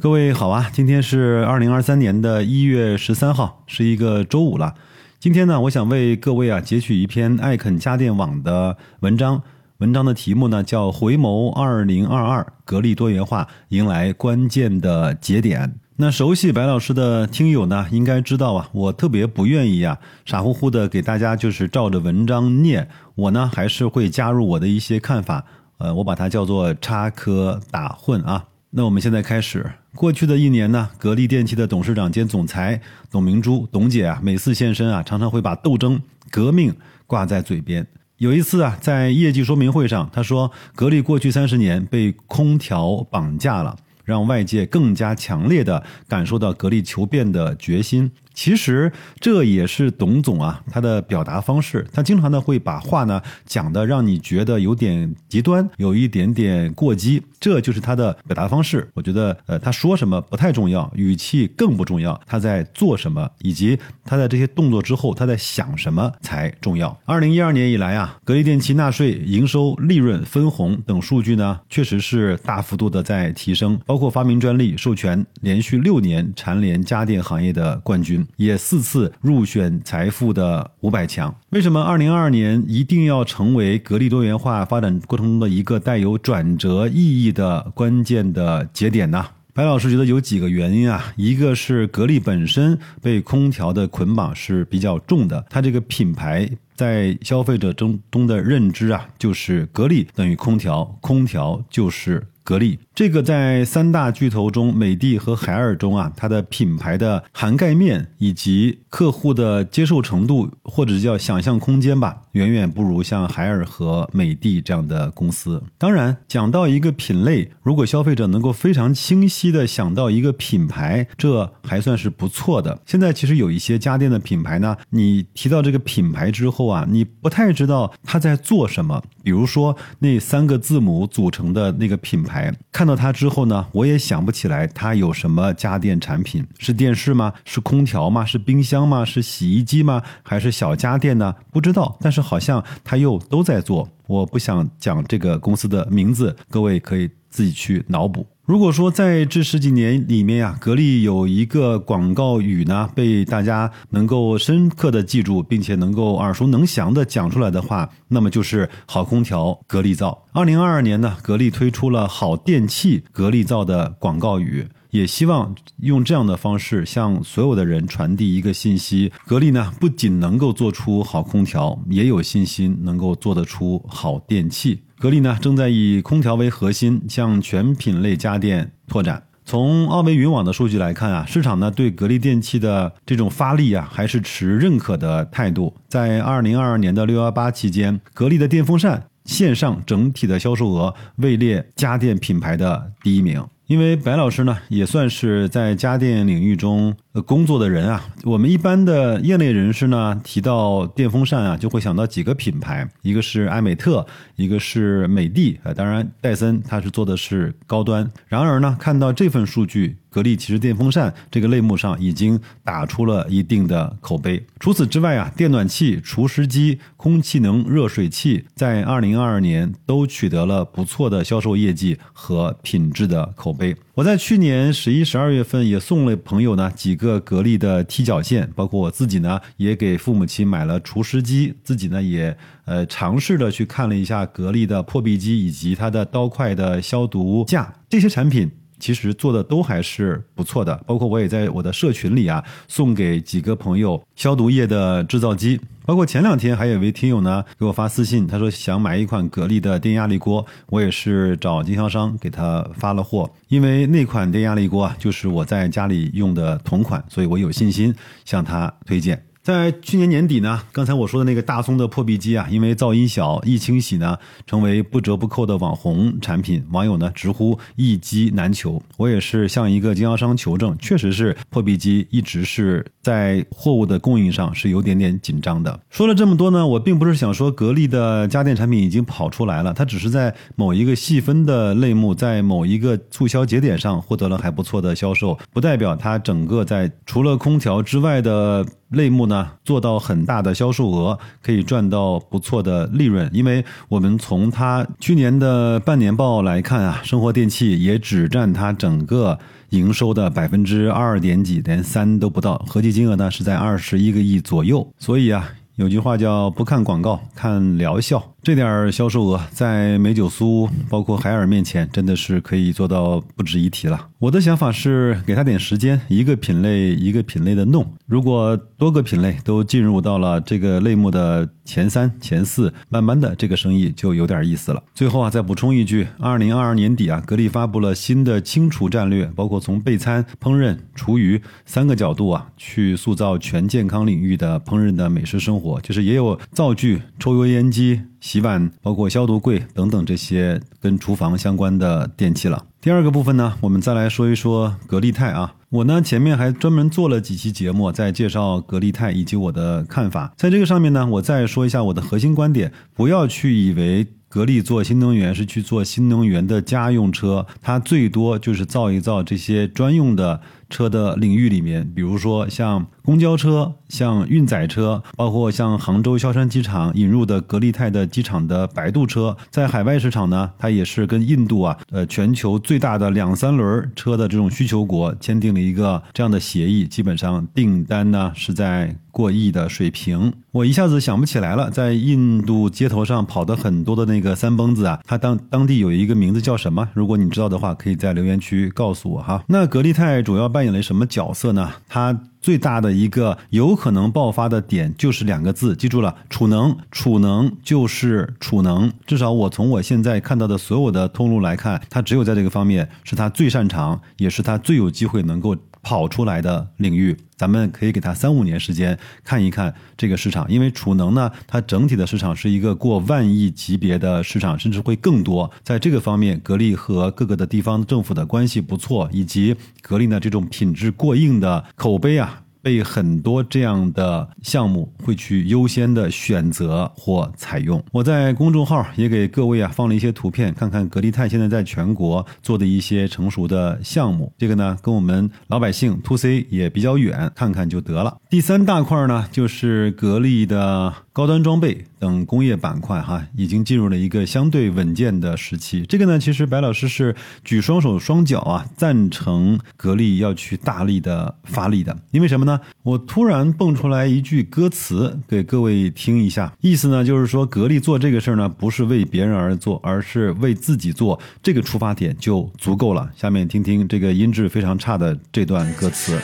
各位好啊，今天是二零二三年的一月十三号，是一个周五了。今天呢，我想为各位啊截取一篇爱肯家电网的文章，文章的题目呢叫《回眸二零二二，格力多元化迎来关键的节点》。那熟悉白老师的听友呢，应该知道啊，我特别不愿意啊，傻乎乎的给大家就是照着文章念，我呢还是会加入我的一些看法，呃，我把它叫做插科打诨啊。那我们现在开始。过去的一年呢，格力电器的董事长兼总裁董明珠，董姐啊，每次现身啊，常常会把斗争、革命挂在嘴边。有一次啊，在业绩说明会上，她说，格力过去三十年被空调绑架了，让外界更加强烈的感受到格力求变的决心。其实这也是董总啊，他的表达方式，他经常的会把话呢讲的让你觉得有点极端，有一点点过激，这就是他的表达方式。我觉得，呃，他说什么不太重要，语气更不重要，他在做什么，以及他在这些动作之后他在想什么才重要。二零一二年以来啊，格力电器纳税、营收、利润、分红等数据呢，确实是大幅度的在提升，包括发明专利授权，连续六年蝉联家电行业的冠军。也四次入选财富的五百强。为什么二零二二年一定要成为格力多元化发展过程中的一个带有转折意义的关键的节点呢？白老师觉得有几个原因啊，一个是格力本身被空调的捆绑是比较重的，它这个品牌在消费者中中的认知啊，就是格力等于空调，空调就是格力。这个在三大巨头中，美的和海尔中啊，它的品牌的涵盖面以及客户的接受程度，或者叫想象空间吧，远远不如像海尔和美的这样的公司。当然，讲到一个品类，如果消费者能够非常清晰的想到一个品牌，这还算是不错的。现在其实有一些家电的品牌呢，你提到这个品牌之后啊，你不太知道他在做什么。比如说那三个字母组成的那个品牌，看。到它之后呢，我也想不起来它有什么家电产品，是电视吗？是空调吗？是冰箱吗？是洗衣机吗？还是小家电呢？不知道，但是好像它又都在做。我不想讲这个公司的名字，各位可以自己去脑补。如果说在这十几年里面呀，格力有一个广告语呢，被大家能够深刻的记住，并且能够耳熟能详的讲出来的话，那么就是好空调格力造。二零二二年呢，格力推出了好电器格力造的广告语，也希望用这样的方式向所有的人传递一个信息：格力呢不仅能够做出好空调，也有信心能够做得出好电器。格力呢，正在以空调为核心，向全品类家电拓展。从奥维云网的数据来看啊，市场呢对格力电器的这种发力啊，还是持认可的态度。在二零二二年的六幺八期间，格力的电风扇线上整体的销售额位列家电品牌的第一名。因为白老师呢，也算是在家电领域中工作的人啊。我们一般的业内人士呢，提到电风扇啊，就会想到几个品牌，一个是艾美特，一个是美的，啊，当然戴森它是做的是高端。然而呢，看到这份数据。格力其实电风扇这个类目上已经打出了一定的口碑。除此之外啊，电暖气、除湿机、空气能热水器在二零二二年都取得了不错的销售业绩和品质的口碑。我在去年十一、十二月份也送了朋友呢几个格力的踢脚线，包括我自己呢也给父母亲买了除湿机，自己呢也呃尝试着去看了一下格力的破壁机以及它的刀块的消毒架这些产品。其实做的都还是不错的，包括我也在我的社群里啊，送给几个朋友消毒液的制造机。包括前两天还有一位听友呢给我发私信，他说想买一款格力的电压力锅，我也是找经销商给他发了货，因为那款电压力锅啊就是我在家里用的同款，所以我有信心向他推荐。在去年年底呢，刚才我说的那个大松的破壁机啊，因为噪音小、易清洗呢，成为不折不扣的网红产品，网友呢直呼一机难求。我也是向一个经销商求证，确实是破壁机一直是在货物的供应上是有点点紧张的。说了这么多呢，我并不是想说格力的家电产品已经跑出来了，它只是在某一个细分的类目，在某一个促销节点上获得了还不错的销售，不代表它整个在除了空调之外的。类目呢呢做到很大的销售额，可以赚到不错的利润。因为我们从它去年的半年报来看啊，生活电器也只占它整个营收的百分之二点几，连三都不到，合计金额呢是在二十一个亿左右。所以啊，有句话叫“不看广告，看疗效”。这点销售额在美酒苏包括海尔面前，真的是可以做到不值一提了。我的想法是给他点时间，一个品类一个品类的弄。如果多个品类都进入到了这个类目的前三、前四，慢慢的这个生意就有点意思了。最后啊，再补充一句：二零二二年底啊，格力发布了新的清除战略，包括从备餐、烹饪、厨余三个角度啊，去塑造全健康领域的烹饪的美食生活，就是也有灶具、抽油烟机。洗碗，包括消毒柜等等这些跟厨房相关的电器了。第二个部分呢，我们再来说一说格力泰啊。我呢前面还专门做了几期节目，在介绍格力泰以及我的看法。在这个上面呢，我再说一下我的核心观点：不要去以为格力做新能源是去做新能源的家用车，它最多就是造一造这些专用的。车的领域里面，比如说像公交车、像运载车，包括像杭州萧山机场引入的格力泰的机场的摆渡车，在海外市场呢，它也是跟印度啊，呃，全球最大的两三轮车的这种需求国签订了一个这样的协议，基本上订单呢是在过亿的水平。我一下子想不起来了，在印度街头上跑的很多的那个三蹦子啊，它当当地有一个名字叫什么？如果你知道的话，可以在留言区告诉我哈。那格力泰主要扮扮演了什么角色呢？他最大的一个有可能爆发的点就是两个字，记住了，储能。储能就是储能。至少我从我现在看到的所有的通路来看，他只有在这个方面是他最擅长，也是他最有机会能够。跑出来的领域，咱们可以给它三五年时间看一看这个市场，因为储能呢，它整体的市场是一个过万亿级别的市场，甚至会更多。在这个方面，格力和各个的地方政府的关系不错，以及格力呢这种品质过硬的口碑啊。被很多这样的项目会去优先的选择或采用。我在公众号也给各位啊放了一些图片，看看格力泰现在在全国做的一些成熟的项目。这个呢跟我们老百姓 to C 也比较远，看看就得了。第三大块呢就是格力的。高端装备等工业板块，哈，已经进入了一个相对稳健的时期。这个呢，其实白老师是举双手双脚啊，赞成格力要去大力的发力的。因为什么呢？我突然蹦出来一句歌词给各位听一下，意思呢就是说，格力做这个事儿呢，不是为别人而做，而是为自己做，这个出发点就足够了。下面听听这个音质非常差的这段歌词。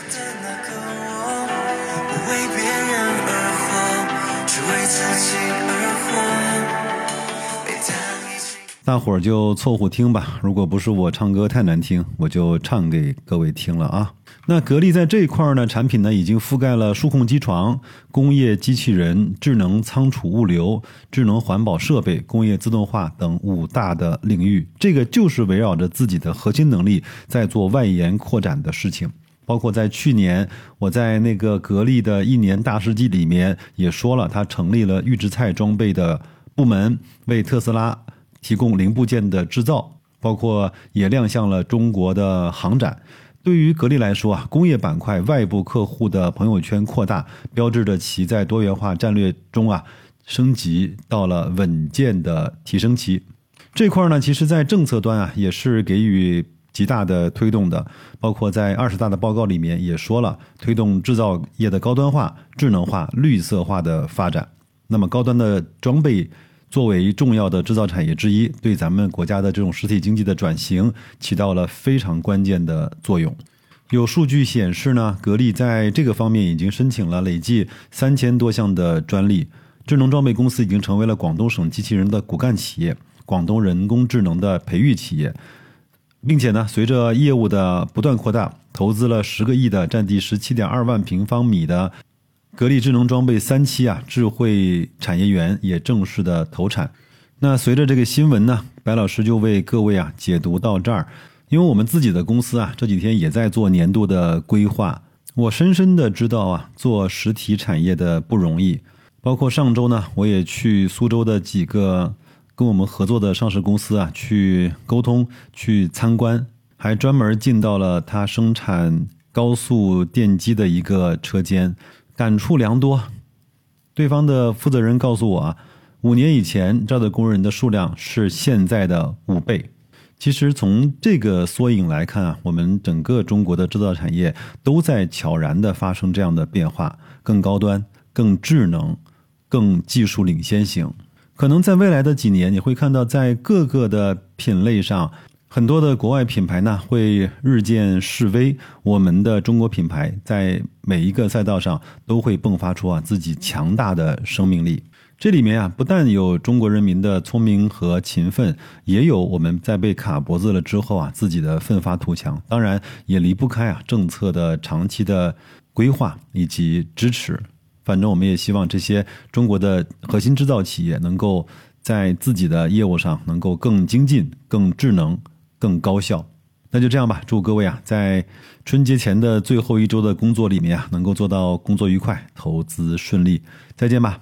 大伙儿就凑合听吧。如果不是我唱歌太难听，我就唱给各位听了啊。那格力在这一块儿呢，产品呢已经覆盖了数控机床、工业机器人、智能仓储物流、智能环保设备、工业自动化等五大的领域。这个就是围绕着自己的核心能力在做外延扩展的事情。包括在去年，我在那个格力的一年大事记里面也说了，它成立了预制菜装备的部门，为特斯拉。提供零部件的制造，包括也亮相了中国的航展。对于格力来说啊，工业板块外部客户的朋友圈扩大，标志着其在多元化战略中啊升级到了稳健的提升期。这块呢，其实在政策端啊也是给予极大的推动的，包括在二十大的报告里面也说了，推动制造业的高端化、智能化、绿色化的发展。那么高端的装备。作为重要的制造产业之一，对咱们国家的这种实体经济的转型起到了非常关键的作用。有数据显示呢，格力在这个方面已经申请了累计三千多项的专利。智能装备公司已经成为了广东省机器人的骨干企业，广东人工智能的培育企业，并且呢，随着业务的不断扩大，投资了十个亿的占地十七点二万平方米的。格力智能装备三期啊，智慧产业园也正式的投产。那随着这个新闻呢，白老师就为各位啊解读到这儿。因为我们自己的公司啊，这几天也在做年度的规划。我深深的知道啊，做实体产业的不容易。包括上周呢，我也去苏州的几个跟我们合作的上市公司啊，去沟通、去参观，还专门进到了他生产高速电机的一个车间。感触良多，对方的负责人告诉我啊，五年以前这儿的工人的数量是现在的五倍。其实从这个缩影来看啊，我们整个中国的制造产业都在悄然的发生这样的变化，更高端、更智能、更技术领先型。可能在未来的几年，你会看到在各个的品类上，很多的国外品牌呢会日渐式微，我们的中国品牌在每一个赛道上都会迸发出啊自己强大的生命力。这里面啊，不但有中国人民的聪明和勤奋，也有我们在被卡脖子了之后啊，自己的奋发图强。当然，也离不开啊政策的长期的规划以及支持。反正我们也希望这些中国的核心制造企业能够在自己的业务上能够更精进、更智能、更高效。那就这样吧，祝各位啊，在春节前的最后一周的工作里面啊，能够做到工作愉快、投资顺利。再见吧。